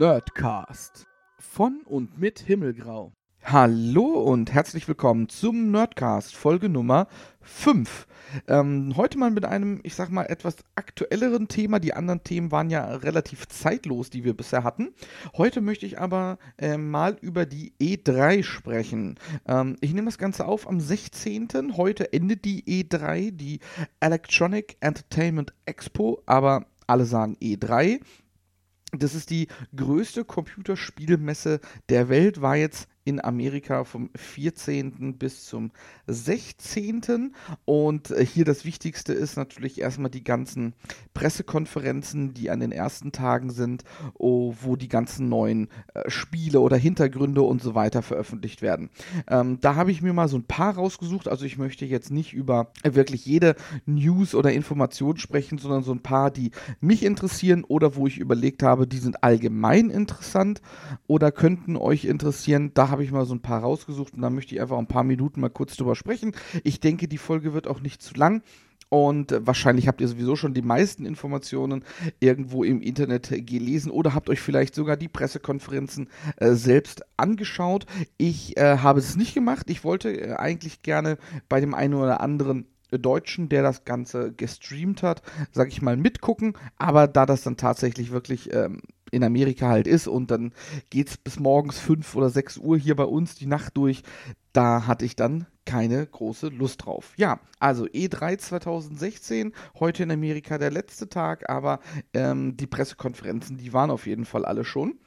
Nerdcast. Von und mit Himmelgrau. Hallo und herzlich willkommen zum Nerdcast, Folge Nummer 5. Ähm, heute mal mit einem, ich sag mal, etwas aktuelleren Thema. Die anderen Themen waren ja relativ zeitlos, die wir bisher hatten. Heute möchte ich aber äh, mal über die E3 sprechen. Ähm, ich nehme das Ganze auf am 16. Heute endet die E3, die Electronic Entertainment Expo, aber alle sagen E3. Das ist die größte Computerspielmesse der Welt, war jetzt in Amerika vom 14. bis zum 16. Und äh, hier das Wichtigste ist natürlich erstmal die ganzen Pressekonferenzen, die an den ersten Tagen sind, wo die ganzen neuen äh, Spiele oder Hintergründe und so weiter veröffentlicht werden. Ähm, da habe ich mir mal so ein paar rausgesucht. Also ich möchte jetzt nicht über wirklich jede News oder Information sprechen, sondern so ein paar, die mich interessieren oder wo ich überlegt habe, die sind allgemein interessant oder könnten euch interessieren. Da habe ich mal so ein paar rausgesucht und da möchte ich einfach ein paar Minuten mal kurz drüber sprechen. Ich denke, die Folge wird auch nicht zu lang. Und wahrscheinlich habt ihr sowieso schon die meisten Informationen irgendwo im Internet gelesen oder habt euch vielleicht sogar die Pressekonferenzen äh, selbst angeschaut. Ich äh, habe es nicht gemacht. Ich wollte äh, eigentlich gerne bei dem einen oder anderen Deutschen, der das Ganze gestreamt hat, sag ich mal, mitgucken. Aber da das dann tatsächlich wirklich ähm, in Amerika halt ist und dann geht es bis morgens 5 oder 6 Uhr hier bei uns die Nacht durch. Da hatte ich dann keine große Lust drauf. Ja, also E3 2016, heute in Amerika der letzte Tag, aber ähm, die Pressekonferenzen, die waren auf jeden Fall alle schon.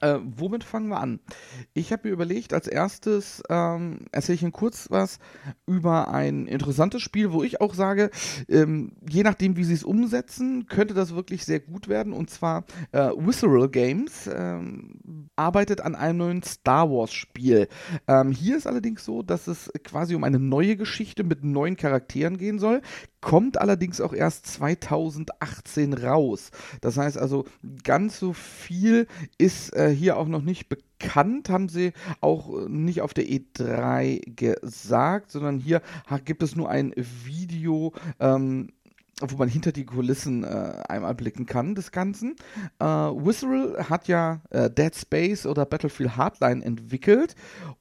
Äh, womit fangen wir an? Ich habe mir überlegt, als erstes ähm, erzähle ich Ihnen kurz was über ein interessantes Spiel, wo ich auch sage, ähm, je nachdem, wie sie es umsetzen, könnte das wirklich sehr gut werden. Und zwar äh, Visceral Games ähm, arbeitet an einem neuen Star Wars Spiel. Ähm, hier ist allerdings so, dass es quasi um eine neue Geschichte mit neuen Charakteren gehen soll kommt allerdings auch erst 2018 raus. Das heißt also, ganz so viel ist äh, hier auch noch nicht bekannt, haben sie auch nicht auf der E3 gesagt, sondern hier gibt es nur ein Video. Ähm, wo man hinter die Kulissen äh, einmal blicken kann des Ganzen. Äh, Visceral hat ja äh, Dead Space oder Battlefield Hardline entwickelt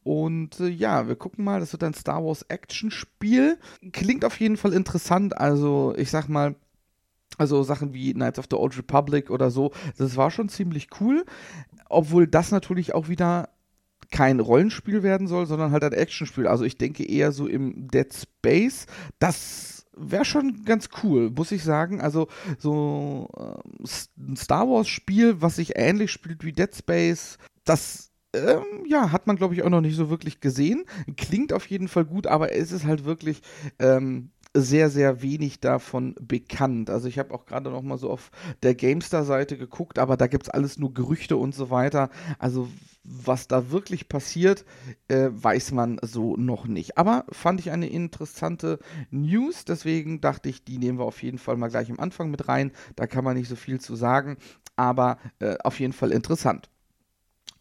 und äh, ja, wir gucken mal, das wird ein Star Wars Action Spiel. Klingt auf jeden Fall interessant, also ich sag mal, also Sachen wie Knights of the Old Republic oder so, das war schon ziemlich cool, obwohl das natürlich auch wieder kein Rollenspiel werden soll, sondern halt ein Actionspiel. Also ich denke eher so im Dead Space, das wäre schon ganz cool, muss ich sagen. Also so ein Star Wars-Spiel, was sich ähnlich spielt wie Dead Space, das ähm, ja, hat man, glaube ich, auch noch nicht so wirklich gesehen. Klingt auf jeden Fall gut, aber es ist halt wirklich ähm, sehr, sehr wenig davon bekannt. Also ich habe auch gerade noch mal so auf der GameStar-Seite geguckt, aber da gibt es alles nur Gerüchte und so weiter. Also was da wirklich passiert, äh, weiß man so noch nicht. Aber fand ich eine interessante News, deswegen dachte ich, die nehmen wir auf jeden Fall mal gleich am Anfang mit rein. Da kann man nicht so viel zu sagen, aber äh, auf jeden Fall interessant.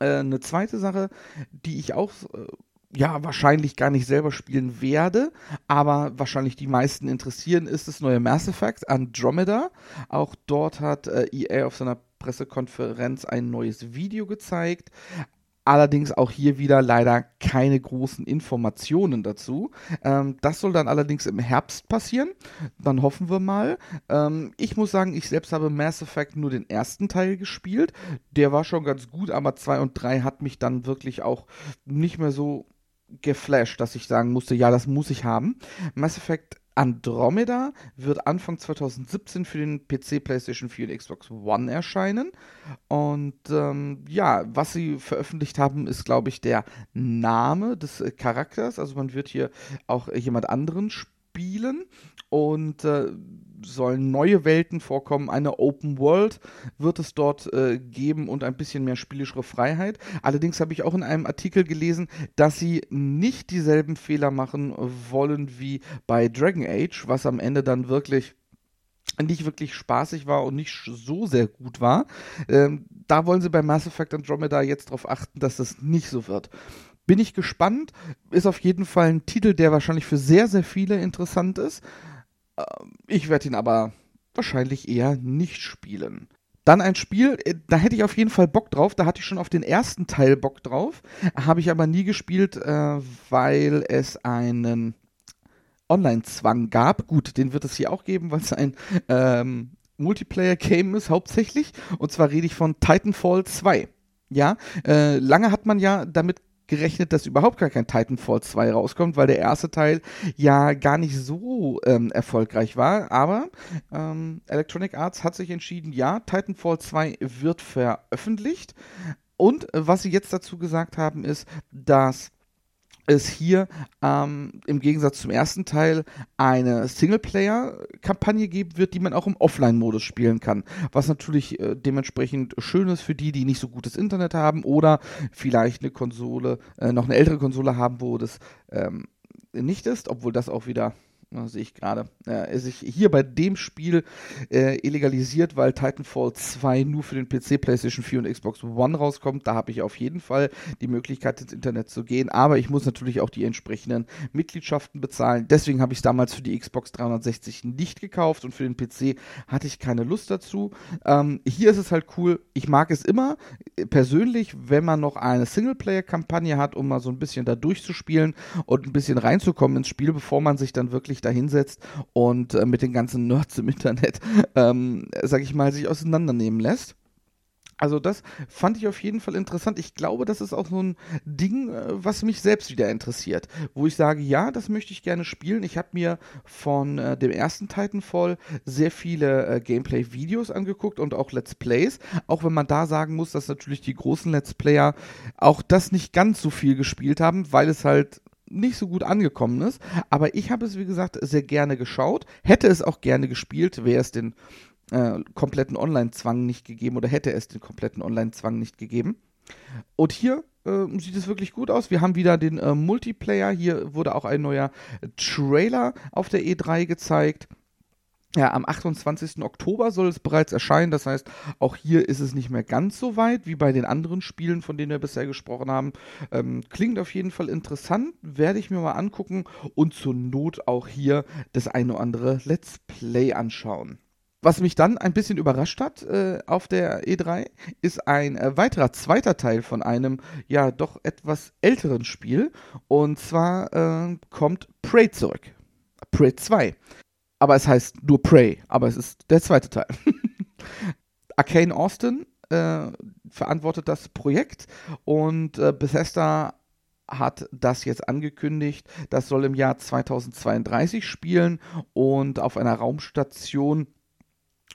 Äh, eine zweite Sache, die ich auch äh, ja, wahrscheinlich gar nicht selber spielen werde, aber wahrscheinlich die meisten interessieren, ist das neue Mass Effect Andromeda. Auch dort hat äh, EA auf seiner Pressekonferenz ein neues Video gezeigt. Allerdings auch hier wieder leider keine großen Informationen dazu. Ähm, das soll dann allerdings im Herbst passieren. Dann hoffen wir mal. Ähm, ich muss sagen, ich selbst habe Mass Effect nur den ersten Teil gespielt. Der war schon ganz gut, aber 2 und 3 hat mich dann wirklich auch nicht mehr so geflasht, dass ich sagen musste, ja, das muss ich haben. Mass Effect Andromeda wird Anfang 2017 für den PC, PlayStation 4 und Xbox One erscheinen. Und ähm, ja, was sie veröffentlicht haben, ist, glaube ich, der Name des äh, Charakters. Also man wird hier auch jemand anderen spielen und äh, sollen neue Welten vorkommen. Eine Open World wird es dort äh, geben und ein bisschen mehr spielerische Freiheit. Allerdings habe ich auch in einem Artikel gelesen, dass sie nicht dieselben Fehler machen wollen wie bei Dragon Age, was am Ende dann wirklich nicht wirklich spaßig war und nicht so sehr gut war. Ähm, da wollen sie bei Mass Effect Andromeda jetzt darauf achten, dass das nicht so wird. Bin ich gespannt. Ist auf jeden Fall ein Titel, der wahrscheinlich für sehr, sehr viele interessant ist. Ähm, ich werde ihn aber wahrscheinlich eher nicht spielen. Dann ein Spiel, äh, da hätte ich auf jeden Fall Bock drauf. Da hatte ich schon auf den ersten Teil Bock drauf. Habe ich aber nie gespielt, äh, weil es einen Online-Zwang gab. Gut, den wird es hier auch geben, weil es ein ähm, Multiplayer-Game ist, hauptsächlich. Und zwar rede ich von Titanfall 2. Ja, äh, lange hat man ja damit gerechnet, dass überhaupt gar kein Titanfall 2 rauskommt, weil der erste Teil ja gar nicht so ähm, erfolgreich war. Aber ähm, Electronic Arts hat sich entschieden, ja, Titanfall 2 wird veröffentlicht. Und äh, was sie jetzt dazu gesagt haben, ist, dass es hier ähm, im Gegensatz zum ersten Teil eine Singleplayer-Kampagne geben wird, die man auch im Offline-Modus spielen kann. Was natürlich äh, dementsprechend schön ist für die, die nicht so gutes Internet haben oder vielleicht eine Konsole, äh, noch eine ältere Konsole haben, wo das ähm, nicht ist, obwohl das auch wieder sehe ich gerade, äh, sich hier bei dem Spiel äh, illegalisiert, weil Titanfall 2 nur für den PC, PlayStation 4 und Xbox One rauskommt. Da habe ich auf jeden Fall die Möglichkeit, ins Internet zu gehen. Aber ich muss natürlich auch die entsprechenden Mitgliedschaften bezahlen. Deswegen habe ich es damals für die Xbox 360 nicht gekauft und für den PC hatte ich keine Lust dazu. Ähm, hier ist es halt cool. Ich mag es immer äh, persönlich, wenn man noch eine Singleplayer-Kampagne hat, um mal so ein bisschen da durchzuspielen und ein bisschen reinzukommen ins Spiel, bevor man sich dann wirklich sich da hinsetzt und äh, mit den ganzen Nerds im Internet, ähm, sag ich mal, sich auseinandernehmen lässt. Also das fand ich auf jeden Fall interessant. Ich glaube, das ist auch so ein Ding, äh, was mich selbst wieder interessiert, wo ich sage, ja, das möchte ich gerne spielen. Ich habe mir von äh, dem ersten Titanfall sehr viele äh, Gameplay-Videos angeguckt und auch Let's Plays, auch wenn man da sagen muss, dass natürlich die großen Let's Player auch das nicht ganz so viel gespielt haben, weil es halt nicht so gut angekommen ist. Aber ich habe es, wie gesagt, sehr gerne geschaut. Hätte es auch gerne gespielt, wäre es den äh, kompletten Online-Zwang nicht gegeben oder hätte es den kompletten Online-Zwang nicht gegeben. Und hier äh, sieht es wirklich gut aus. Wir haben wieder den äh, Multiplayer. Hier wurde auch ein neuer Trailer auf der E3 gezeigt. Ja, am 28. Oktober soll es bereits erscheinen. Das heißt, auch hier ist es nicht mehr ganz so weit wie bei den anderen Spielen, von denen wir bisher gesprochen haben. Ähm, klingt auf jeden Fall interessant, werde ich mir mal angucken und zur Not auch hier das eine oder andere Let's Play anschauen. Was mich dann ein bisschen überrascht hat äh, auf der E3, ist ein äh, weiterer zweiter Teil von einem ja doch etwas älteren Spiel. Und zwar äh, kommt Prey zurück. Prey 2 aber es heißt nur Prey, aber es ist der zweite Teil. Arcane Austin äh, verantwortet das Projekt und äh, Bethesda hat das jetzt angekündigt. Das soll im Jahr 2032 spielen und auf einer Raumstation.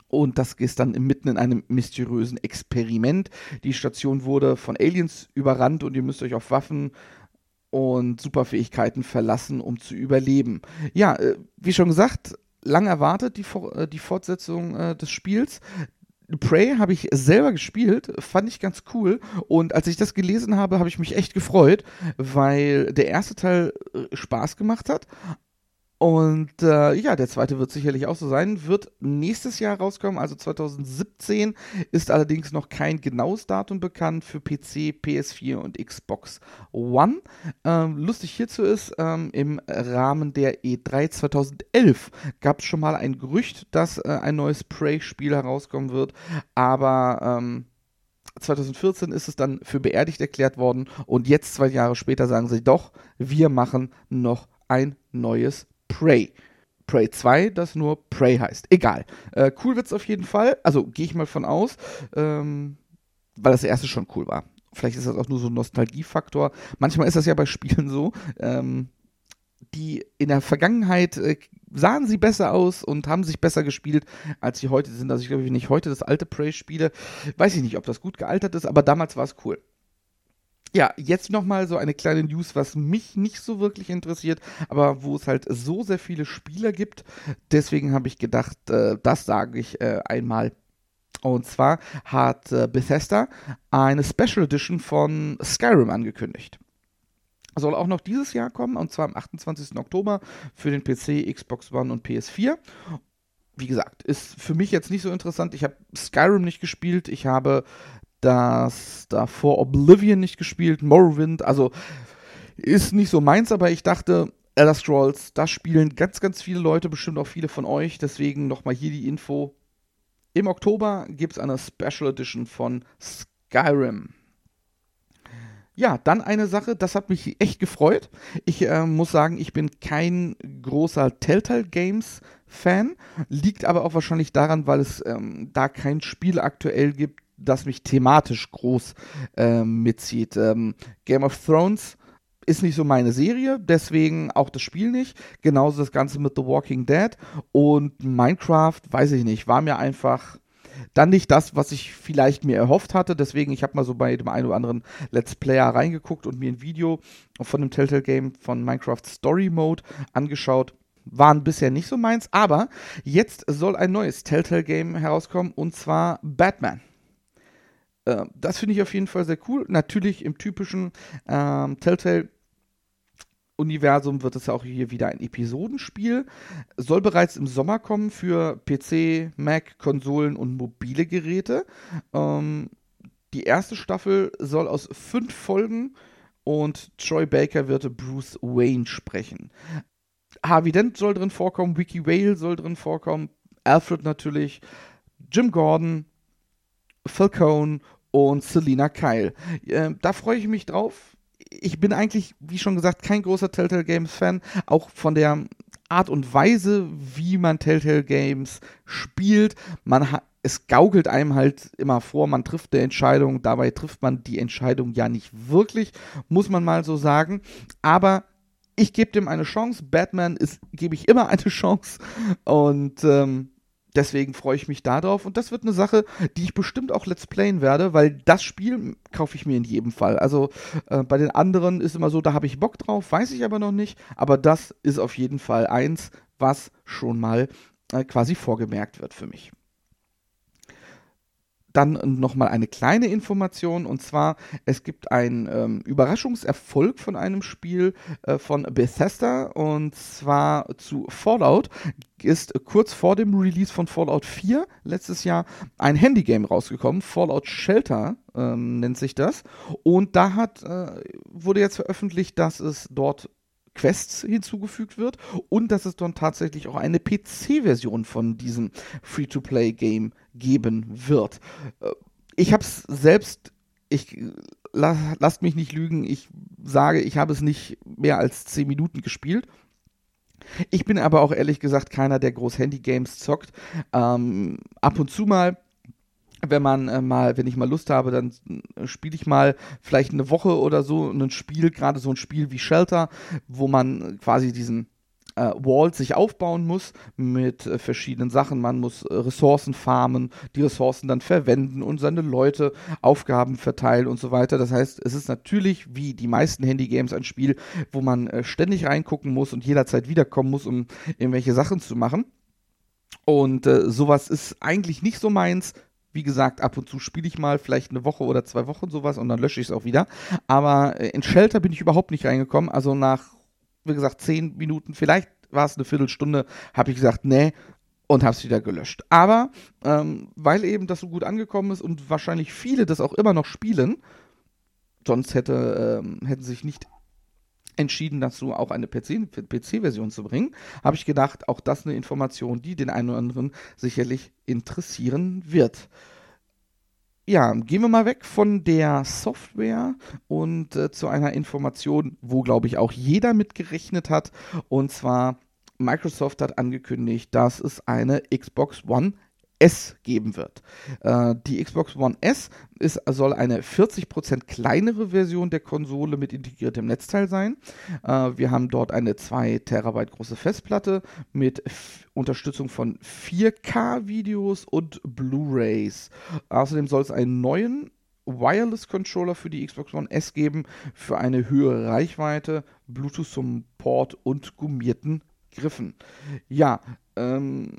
Und das ist dann mitten in einem mysteriösen Experiment. Die Station wurde von Aliens überrannt und ihr müsst euch auf Waffen und Superfähigkeiten verlassen, um zu überleben. Ja, äh, wie schon gesagt, lang erwartet, die, äh, die Fortsetzung äh, des Spiels. Prey habe ich selber gespielt, fand ich ganz cool. Und als ich das gelesen habe, habe ich mich echt gefreut, weil der erste Teil äh, Spaß gemacht hat. Und äh, ja, der zweite wird sicherlich auch so sein. Wird nächstes Jahr rauskommen, also 2017. Ist allerdings noch kein genaues Datum bekannt für PC, PS4 und Xbox One. Ähm, lustig hierzu ist, ähm, im Rahmen der E3 2011 gab es schon mal ein Gerücht, dass äh, ein neues Prey-Spiel herauskommen wird. Aber ähm, 2014 ist es dann für beerdigt erklärt worden und jetzt, zwei Jahre später, sagen sie doch, wir machen noch ein neues Prey. Prey 2, das nur Prey heißt. Egal. Äh, cool es auf jeden Fall. Also gehe ich mal von aus, ähm, weil das erste schon cool war. Vielleicht ist das auch nur so ein Nostalgiefaktor. Manchmal ist das ja bei Spielen so. Ähm, die in der Vergangenheit äh, sahen sie besser aus und haben sich besser gespielt, als sie heute sind. Also ich glaube, wenn ich heute das alte Prey spiele, weiß ich nicht, ob das gut gealtert ist, aber damals war es cool. Ja, jetzt nochmal so eine kleine News, was mich nicht so wirklich interessiert, aber wo es halt so sehr viele Spieler gibt. Deswegen habe ich gedacht, äh, das sage ich äh, einmal. Und zwar hat äh, Bethesda eine Special Edition von Skyrim angekündigt. Soll auch noch dieses Jahr kommen, und zwar am 28. Oktober für den PC, Xbox One und PS4 wie gesagt, ist für mich jetzt nicht so interessant. Ich habe Skyrim nicht gespielt. Ich habe das davor Oblivion nicht gespielt, Morrowind, also ist nicht so meins, aber ich dachte, Elder Scrolls, das spielen ganz, ganz viele Leute, bestimmt auch viele von euch, deswegen nochmal hier die Info. Im Oktober gibt es eine Special Edition von Skyrim. Ja, dann eine Sache, das hat mich echt gefreut. Ich äh, muss sagen, ich bin kein großer Telltale Games Fan, liegt aber auch wahrscheinlich daran, weil es ähm, da kein Spiel aktuell gibt, das mich thematisch groß äh, mitzieht. Ähm, Game of Thrones ist nicht so meine Serie, deswegen auch das Spiel nicht. Genauso das Ganze mit The Walking Dead und Minecraft, weiß ich nicht, war mir einfach dann nicht das, was ich vielleicht mir erhofft hatte. Deswegen, ich habe mal so bei dem einen oder anderen Let's Player reingeguckt und mir ein Video von dem Telltale Game von Minecraft Story Mode angeschaut. Waren bisher nicht so meins, aber jetzt soll ein neues Telltale Game herauskommen und zwar Batman. Äh, das finde ich auf jeden Fall sehr cool. Natürlich im typischen ähm, Telltale Universum wird es auch hier wieder ein Episodenspiel. Soll bereits im Sommer kommen für PC, Mac, Konsolen und mobile Geräte. Ähm, die erste Staffel soll aus fünf Folgen und Troy Baker wird Bruce Wayne sprechen. Harvey Dent soll drin vorkommen, Wiki Whale soll drin vorkommen, Alfred natürlich, Jim Gordon, Falcone und Selina Kyle. Äh, da freue ich mich drauf. Ich bin eigentlich, wie schon gesagt, kein großer Telltale Games Fan. Auch von der Art und Weise, wie man Telltale Games spielt. Man hat es gaukelt einem halt immer vor, man trifft eine Entscheidung, dabei trifft man die Entscheidung ja nicht wirklich, muss man mal so sagen. Aber ich gebe dem eine Chance. Batman ist, gebe ich immer eine Chance. Und ähm, Deswegen freue ich mich darauf und das wird eine Sache, die ich bestimmt auch Let's Playen werde, weil das Spiel kaufe ich mir in jedem Fall. Also äh, bei den anderen ist immer so, da habe ich Bock drauf, weiß ich aber noch nicht, aber das ist auf jeden Fall eins, was schon mal äh, quasi vorgemerkt wird für mich. Dann nochmal eine kleine Information und zwar, es gibt einen ähm, Überraschungserfolg von einem Spiel äh, von Bethesda und zwar zu Fallout. Ist kurz vor dem Release von Fallout 4 letztes Jahr ein Handygame rausgekommen, Fallout Shelter ähm, nennt sich das. Und da hat, äh, wurde jetzt veröffentlicht, dass es dort Quests hinzugefügt wird und dass es dann tatsächlich auch eine PC-Version von diesem Free-to-Play-Game geben wird. Äh, ich habe es selbst, ich la, lasst mich nicht lügen, ich sage, ich habe es nicht mehr als 10 Minuten gespielt. Ich bin aber auch ehrlich gesagt keiner, der groß Handy-Games zockt. Ähm, ab und zu mal wenn man äh, mal, wenn ich mal Lust habe, dann äh, spiele ich mal vielleicht eine Woche oder so ein Spiel, gerade so ein Spiel wie Shelter, wo man quasi diesen äh, Wall sich aufbauen muss mit äh, verschiedenen Sachen. Man muss äh, Ressourcen farmen, die Ressourcen dann verwenden und seine Leute Aufgaben verteilen und so weiter. Das heißt, es ist natürlich wie die meisten Handy-Games ein Spiel, wo man äh, ständig reingucken muss und jederzeit wiederkommen muss, um irgendwelche Sachen zu machen. Und äh, sowas ist eigentlich nicht so meins. Wie gesagt, ab und zu spiele ich mal vielleicht eine Woche oder zwei Wochen sowas und dann lösche ich es auch wieder. Aber äh, in Shelter bin ich überhaupt nicht reingekommen. Also nach, wie gesagt, zehn Minuten, vielleicht war es eine Viertelstunde, habe ich gesagt, nee, und habe es wieder gelöscht. Aber ähm, weil eben das so gut angekommen ist und wahrscheinlich viele das auch immer noch spielen, sonst hätte, ähm, hätten sich nicht entschieden dazu, auch eine PC-Version PC zu bringen, habe ich gedacht, auch das eine Information, die den einen oder anderen sicherlich interessieren wird. Ja, gehen wir mal weg von der Software und äh, zu einer Information, wo, glaube ich, auch jeder mitgerechnet hat. Und zwar, Microsoft hat angekündigt, dass es eine Xbox One S geben wird. Äh, die Xbox One S ist, soll eine 40% kleinere Version der Konsole mit integriertem Netzteil sein. Äh, wir haben dort eine 2 Terabyte große Festplatte mit Unterstützung von 4K-Videos und Blu-rays. Außerdem soll es einen neuen Wireless Controller für die Xbox One S geben für eine höhere Reichweite, Bluetooth-Support und gummierten Griffen. Ja, ähm,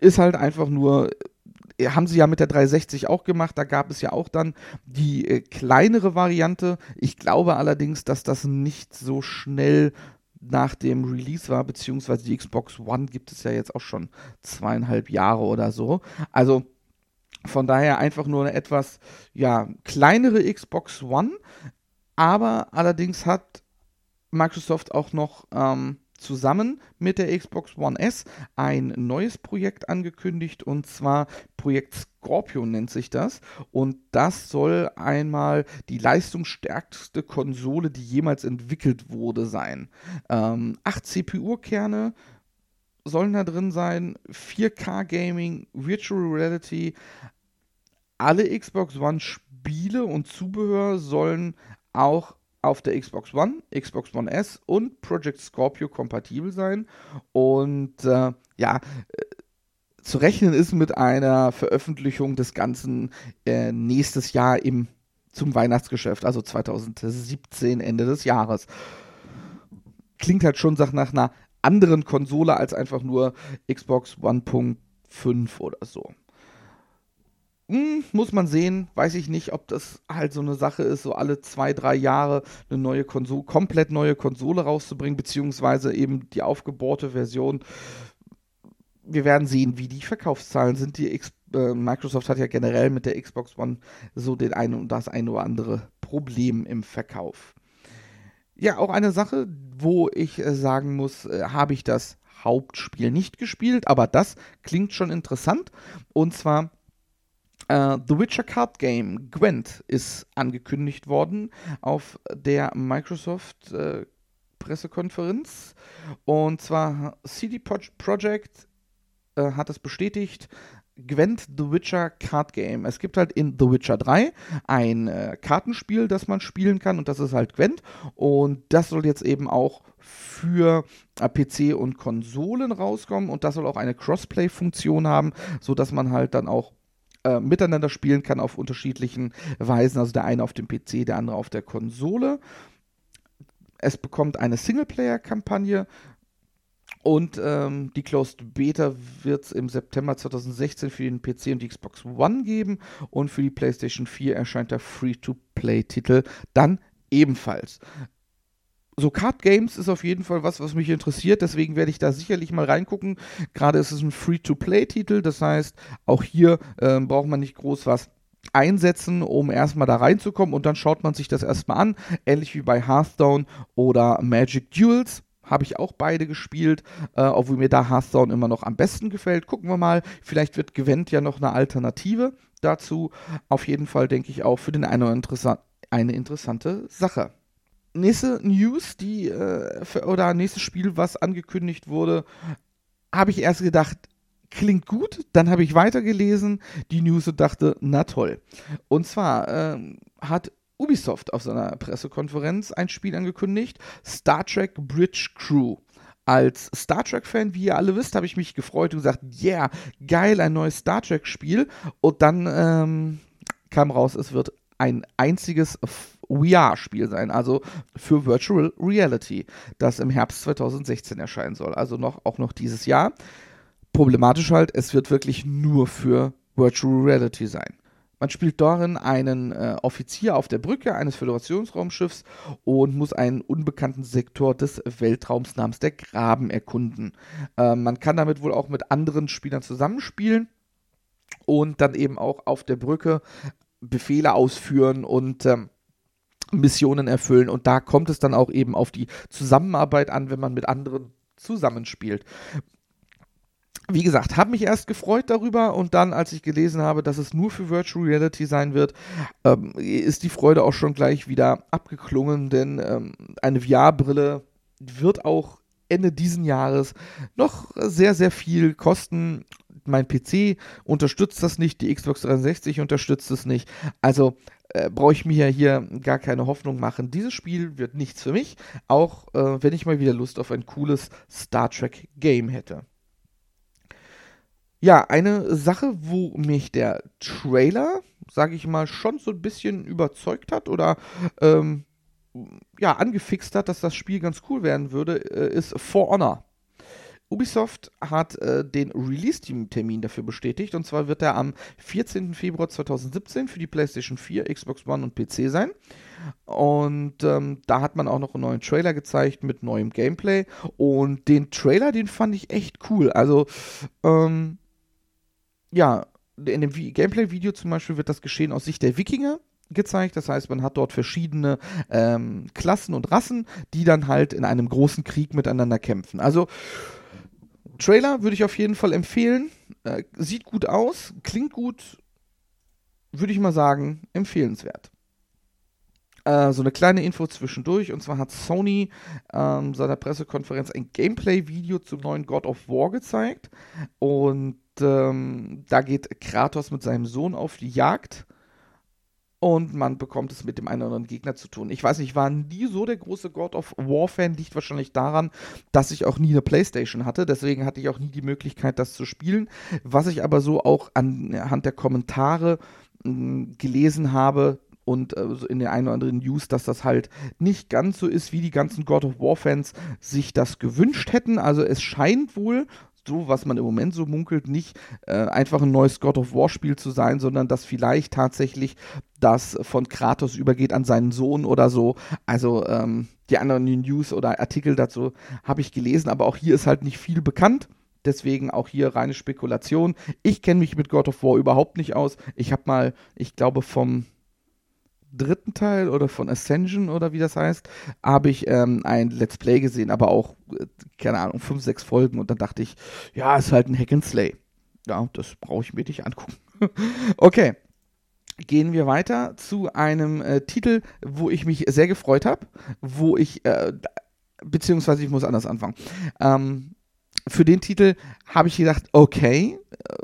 ist halt einfach nur äh, haben sie ja mit der 360 auch gemacht. Da gab es ja auch dann die äh, kleinere Variante. Ich glaube allerdings, dass das nicht so schnell nach dem Release war, beziehungsweise die Xbox One gibt es ja jetzt auch schon zweieinhalb Jahre oder so. Also von daher einfach nur eine etwas ja, kleinere Xbox One. Aber allerdings hat Microsoft auch noch ähm, zusammen mit der Xbox One S ein neues Projekt angekündigt und zwar Projekt Scorpio nennt sich das und das soll einmal die leistungsstärkste Konsole, die jemals entwickelt wurde, sein. Ähm, acht CPU-Kerne sollen da drin sein, 4K Gaming, Virtual Reality, alle Xbox One Spiele und Zubehör sollen auch auf der Xbox One, Xbox One S und Project Scorpio kompatibel sein. Und äh, ja, äh, zu rechnen ist mit einer Veröffentlichung des Ganzen äh, nächstes Jahr im, zum Weihnachtsgeschäft, also 2017, Ende des Jahres. Klingt halt schon nach einer anderen Konsole als einfach nur Xbox 1.5 oder so. Hm, muss man sehen, weiß ich nicht, ob das halt so eine Sache ist, so alle zwei, drei Jahre eine neue Konsole, komplett neue Konsole rauszubringen, beziehungsweise eben die aufgebohrte Version. Wir werden sehen, wie die Verkaufszahlen sind. Die X äh, Microsoft hat ja generell mit der Xbox One so den einen und das eine oder andere Problem im Verkauf. Ja, auch eine Sache, wo ich äh, sagen muss, äh, habe ich das Hauptspiel nicht gespielt, aber das klingt schon interessant. Und zwar Uh, The Witcher Card Game Gwent ist angekündigt worden auf der Microsoft äh, Pressekonferenz. Und zwar CD Projekt äh, hat es bestätigt. Gwent The Witcher Card Game. Es gibt halt in The Witcher 3 ein äh, Kartenspiel, das man spielen kann und das ist halt Gwent. Und das soll jetzt eben auch für äh, PC und Konsolen rauskommen und das soll auch eine Crossplay-Funktion haben, sodass man halt dann auch äh, miteinander spielen kann auf unterschiedlichen Weisen. Also der eine auf dem PC, der andere auf der Konsole. Es bekommt eine Singleplayer-Kampagne und ähm, die Closed Beta wird es im September 2016 für den PC und die Xbox One geben und für die PlayStation 4 erscheint der Free-to-Play-Titel dann ebenfalls so Card Games ist auf jeden Fall was, was mich interessiert. Deswegen werde ich da sicherlich mal reingucken. Gerade ist es ein Free-to-Play-Titel. Das heißt, auch hier äh, braucht man nicht groß was einsetzen, um erstmal da reinzukommen. Und dann schaut man sich das erstmal an. Ähnlich wie bei Hearthstone oder Magic Duels. Habe ich auch beide gespielt, äh, obwohl mir da Hearthstone immer noch am besten gefällt. Gucken wir mal. Vielleicht wird Gwent ja noch eine Alternative dazu. Auf jeden Fall denke ich auch für den einen oder interessant, eine interessante Sache nächste News, die äh, oder nächstes Spiel, was angekündigt wurde, habe ich erst gedacht, klingt gut. Dann habe ich weitergelesen die News und dachte, na toll. Und zwar äh, hat Ubisoft auf seiner Pressekonferenz ein Spiel angekündigt, Star Trek Bridge Crew. Als Star Trek-Fan, wie ihr alle wisst, habe ich mich gefreut und gesagt, yeah, geil, ein neues Star Trek-Spiel. Und dann ähm, kam raus, es wird ein einziges VR-Spiel sein, also für Virtual Reality, das im Herbst 2016 erscheinen soll, also noch, auch noch dieses Jahr. Problematisch halt, es wird wirklich nur für Virtual Reality sein. Man spielt darin einen äh, Offizier auf der Brücke eines Föderationsraumschiffs und muss einen unbekannten Sektor des Weltraums namens der Graben erkunden. Äh, man kann damit wohl auch mit anderen Spielern zusammenspielen und dann eben auch auf der Brücke Befehle ausführen und ähm, Missionen erfüllen. Und da kommt es dann auch eben auf die Zusammenarbeit an, wenn man mit anderen zusammenspielt. Wie gesagt, habe mich erst gefreut darüber und dann, als ich gelesen habe, dass es nur für Virtual Reality sein wird, ähm, ist die Freude auch schon gleich wieder abgeklungen, denn ähm, eine VR-Brille wird auch Ende diesen Jahres noch sehr, sehr viel kosten. Mein PC unterstützt das nicht, die Xbox 360 unterstützt es nicht. Also äh, brauche ich mir hier gar keine Hoffnung machen. Dieses Spiel wird nichts für mich, auch äh, wenn ich mal wieder Lust auf ein cooles Star Trek Game hätte. Ja, eine Sache, wo mich der Trailer, sage ich mal, schon so ein bisschen überzeugt hat oder ähm, ja, angefixt hat, dass das Spiel ganz cool werden würde, äh, ist For Honor. Ubisoft hat äh, den Release-Termin dafür bestätigt und zwar wird er am 14. Februar 2017 für die PlayStation 4, Xbox One und PC sein. Und ähm, da hat man auch noch einen neuen Trailer gezeigt mit neuem Gameplay. Und den Trailer, den fand ich echt cool. Also, ähm, ja, in dem Gameplay-Video zum Beispiel wird das geschehen aus Sicht der Wikinger gezeigt. Das heißt, man hat dort verschiedene ähm, Klassen und Rassen, die dann halt in einem großen Krieg miteinander kämpfen. Also Trailer würde ich auf jeden Fall empfehlen. Äh, sieht gut aus, klingt gut, würde ich mal sagen, empfehlenswert. Äh, so eine kleine Info zwischendurch. Und zwar hat Sony ähm, seiner Pressekonferenz ein Gameplay-Video zum neuen God of War gezeigt. Und ähm, da geht Kratos mit seinem Sohn auf die Jagd und man bekommt es mit dem einen oder anderen Gegner zu tun. Ich weiß nicht, ich war nie so der große God of War-Fan, liegt wahrscheinlich daran, dass ich auch nie eine Playstation hatte, deswegen hatte ich auch nie die Möglichkeit, das zu spielen. Was ich aber so auch anhand der Kommentare mh, hm, gelesen habe, und äh, in den einen oder anderen News, dass das halt nicht ganz so ist, wie die ganzen God of War-Fans sich das gewünscht hätten. Also es scheint wohl, so, was man im Moment so munkelt, nicht äh, einfach ein neues God of War-Spiel zu sein, sondern dass vielleicht tatsächlich das von Kratos übergeht an seinen Sohn oder so. Also ähm, die anderen News oder Artikel dazu habe ich gelesen, aber auch hier ist halt nicht viel bekannt. Deswegen auch hier reine Spekulation. Ich kenne mich mit God of War überhaupt nicht aus. Ich habe mal, ich glaube, vom dritten Teil oder von Ascension oder wie das heißt, habe ich ähm, ein Let's Play gesehen, aber auch, äh, keine Ahnung, fünf, sechs Folgen und dann dachte ich, ja, ist halt ein Hack and Slay. Ja, das brauche ich mir nicht angucken. okay. Gehen wir weiter zu einem äh, Titel, wo ich mich sehr gefreut habe, wo ich, äh, beziehungsweise ich muss anders anfangen. Ähm, für den Titel habe ich gedacht, okay, äh,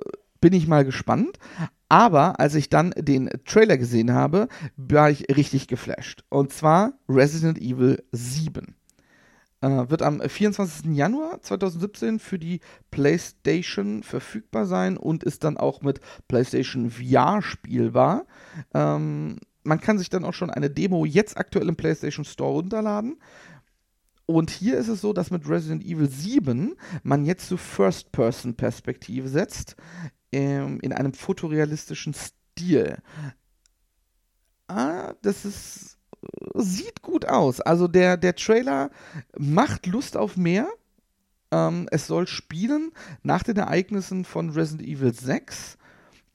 bin ich mal gespannt. Aber als ich dann den Trailer gesehen habe, war ich richtig geflasht. Und zwar Resident Evil 7. Äh, wird am 24. Januar 2017 für die PlayStation verfügbar sein und ist dann auch mit PlayStation VR spielbar. Ähm, man kann sich dann auch schon eine Demo jetzt aktuell im PlayStation Store runterladen. Und hier ist es so, dass mit Resident Evil 7 man jetzt zu First-Person-Perspektive setzt ähm, in einem fotorealistischen Stil. Ah, das ist sieht gut aus. Also der, der Trailer macht Lust auf mehr. Ähm, es soll spielen nach den Ereignissen von Resident Evil 6.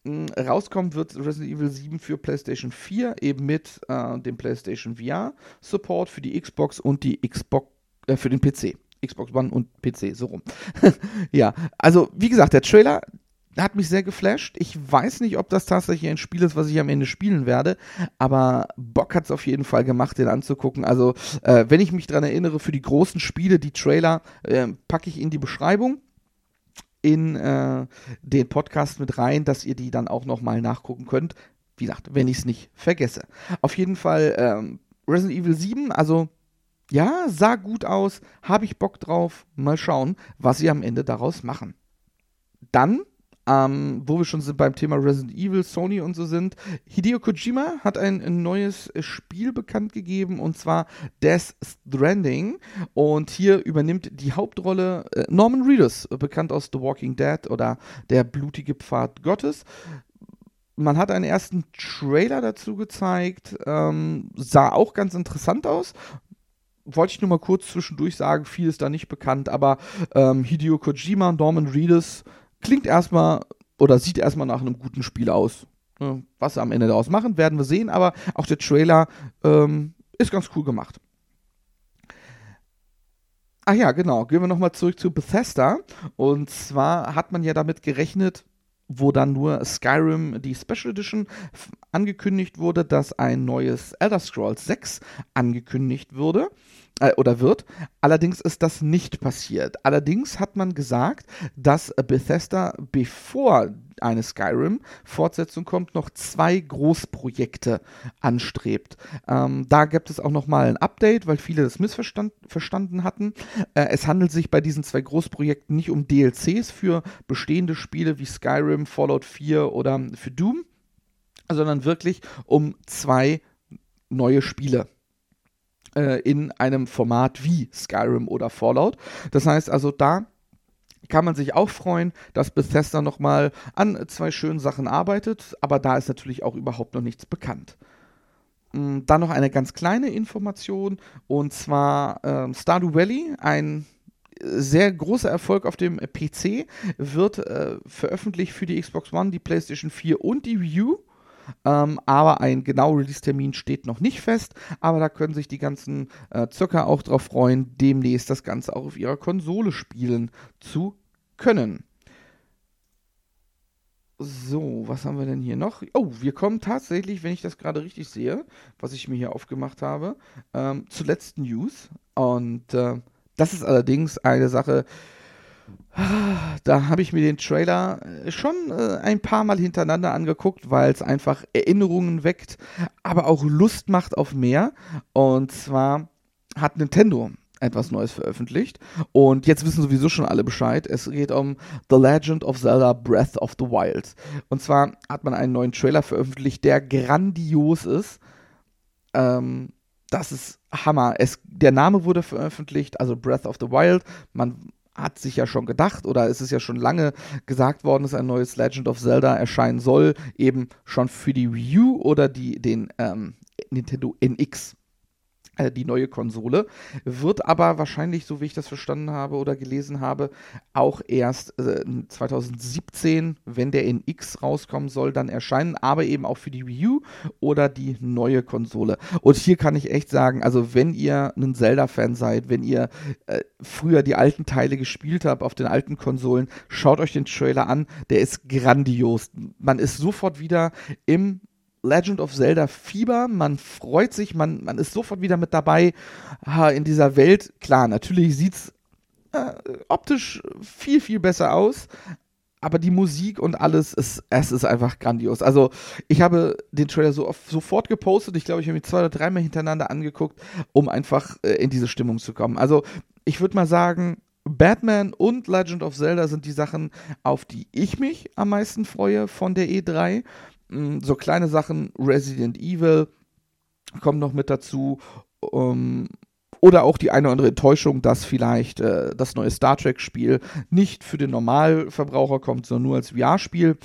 Ähm, rauskommen wird Resident Evil 7 für PlayStation 4, eben mit äh, dem PlayStation VR Support für die Xbox und die Xbox äh, für den PC. Xbox One und PC, so rum. ja, also wie gesagt, der Trailer, hat mich sehr geflasht. Ich weiß nicht, ob das tatsächlich ein Spiel ist, was ich am Ende spielen werde, aber Bock hat es auf jeden Fall gemacht, den anzugucken. Also, äh, wenn ich mich daran erinnere, für die großen Spiele, die Trailer, äh, packe ich in die Beschreibung in äh, den Podcast mit rein, dass ihr die dann auch nochmal nachgucken könnt. Wie gesagt, wenn ich es nicht vergesse. Auf jeden Fall ähm, Resident Evil 7, also ja, sah gut aus, habe ich Bock drauf. Mal schauen, was sie am Ende daraus machen. Dann ähm, wo wir schon sind beim Thema Resident Evil, Sony und so sind. Hideo Kojima hat ein, neues Spiel bekannt gegeben und zwar Death Stranding. Und hier übernimmt die Hauptrolle äh, Norman Reedus, bekannt aus The Walking Dead oder Der blutige Pfad Gottes man hat einen ersten Trailer dazu gezeigt, ähm, sah auch ganz interessant aus. Wollte ich nur mal kurz zwischendurch sagen, viel ist da nicht bekannt, aber ähm, Hideo Kojima, Norman Reedus, klingt erstmal oder sieht erstmal nach einem guten Spiel aus. Was sie am Ende daraus machen, werden wir sehen, aber auch der Trailer ähm, ist ganz cool gemacht. Ach ja, genau. Gehen wir nochmal zurück zu Bethesda. Und zwar hat man ja damit gerechnet, wo dann nur Skyrim, die Special Edition, angekündigt wurde, dass ein neues Elder Scrolls 6 angekündigt würde äh, oder wird. Allerdings ist das nicht passiert. Allerdings hat man gesagt, dass Bethesda, bevor eine Skyrim-Fortsetzung kommt, noch zwei Großprojekte anstrebt. Ähm, da gibt es auch nochmal ein Update, weil viele das missverstanden hatten. Äh, es handelt sich bei diesen zwei Großprojekten nicht um DLCs für bestehende Spiele wie Skyrim, Fallout 4 oder für Doom, sondern wirklich um zwei neue Spiele äh, in einem Format wie Skyrim oder Fallout. Das heißt also, da kann man sich auch freuen, dass Bethesda nochmal an zwei schönen Sachen arbeitet, aber da ist natürlich auch überhaupt noch nichts bekannt. Mm, dann noch eine ganz kleine Information und zwar äh, Stardew Valley, ein sehr großer Erfolg auf dem PC, wird äh, veröffentlicht für die Xbox One, die PlayStation 4 und die Wii U ähm, aber ein genauer Release-Termin steht noch nicht fest. Aber da können sich die ganzen äh, Zocker auch drauf freuen, demnächst das Ganze auch auf ihrer Konsole spielen zu können. So, was haben wir denn hier noch? Oh, wir kommen tatsächlich, wenn ich das gerade richtig sehe, was ich mir hier aufgemacht habe, ähm, zur letzten News. Und äh, das ist allerdings eine Sache, da habe ich mir den Trailer äh, schon äh, ein paar Mal hintereinander angeguckt, weil es einfach Erinnerungen weckt, aber auch Lust macht auf mehr. Und zwar hat Nintendo etwas Neues veröffentlicht. Und jetzt wissen sowieso schon alle Bescheid. Es geht um The Legend of Zelda Breath of the Wild. Und zwar hat man einen neuen Trailer veröffentlicht, der grandios ist. Ähm, das ist Hammer. Es, der Name wurde veröffentlicht, also Breath of the Wild. Man hat sich ja schon gedacht oder es ist ja schon lange gesagt worden, dass ein neues Legend of Zelda erscheinen soll, eben schon für die Wii U oder die, den ähm, Nintendo NX. Äh, die neue Konsole, wird aber wahrscheinlich, so wie ich das verstanden habe oder gelesen habe, auch erst äh, 2017, wenn der in X rauskommen soll, dann erscheinen, aber eben auch für die Wii U oder die neue Konsole. Und hier kann ich echt sagen, also wenn ihr ein Zelda-Fan seid, wenn ihr äh, früher die alten Teile gespielt habt auf den alten Konsolen, schaut euch den Trailer an, der ist grandios. Man ist sofort wieder im Legend of Zelda Fieber. Man freut sich, man, man ist sofort wieder mit dabei in dieser Welt. Klar, natürlich sieht's äh, optisch viel, viel besser aus. Aber die Musik und alles, ist, es ist einfach grandios. Also, ich habe den Trailer so oft, sofort gepostet. Ich glaube, ich habe mich zwei oder dreimal hintereinander angeguckt, um einfach äh, in diese Stimmung zu kommen. Also, ich würde mal sagen, Batman und Legend of Zelda sind die Sachen, auf die ich mich am meisten freue von der E3. Mm, so kleine Sachen, Resident Evil kommt noch mit dazu. Um, oder auch die eine oder andere Enttäuschung, dass vielleicht äh, das neue Star Trek-Spiel nicht für den Normalverbraucher kommt, sondern nur als VR-Spiel.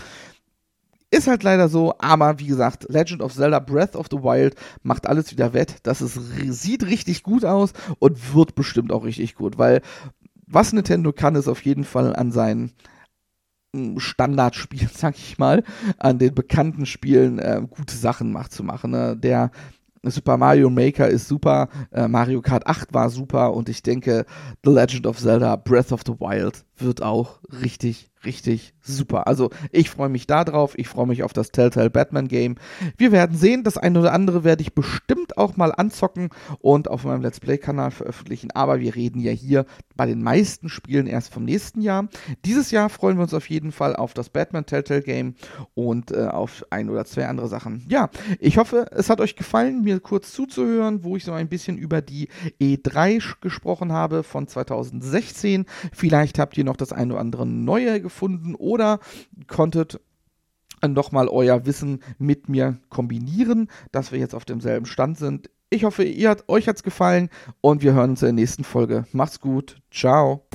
Ist halt leider so, aber wie gesagt, Legend of Zelda Breath of the Wild macht alles wieder wett. Das ist, sieht richtig gut aus und wird bestimmt auch richtig gut, weil was Nintendo kann, ist auf jeden Fall an seinen Standardspielen, sag ich mal, an den bekannten Spielen äh, gute Sachen macht zu machen. Ne? Der Super Mario Maker ist super, äh, Mario Kart 8 war super und ich denke, The Legend of Zelda Breath of the Wild wird auch richtig, richtig super. Also ich freue mich darauf, ich freue mich auf das Telltale Batman Game. Wir werden sehen, das eine oder andere werde ich bestimmt auch mal anzocken und auf meinem Let's Play Kanal veröffentlichen, aber wir reden ja hier bei den meisten Spielen erst vom nächsten Jahr. Dieses Jahr freuen wir uns auf jeden Fall auf das Batman Telltale Game und äh, auf ein oder zwei andere Sachen. Ja, ich hoffe, es hat euch gefallen, mir kurz zuzuhören, wo ich so ein bisschen über die E3 gesprochen habe von 2016. Vielleicht habt ihr noch das eine oder andere Neue gefunden oder konntet nochmal euer Wissen mit mir kombinieren, dass wir jetzt auf demselben Stand sind. Ich hoffe, ihr hat, euch hat's gefallen und wir hören uns in der nächsten Folge. Macht's gut. Ciao.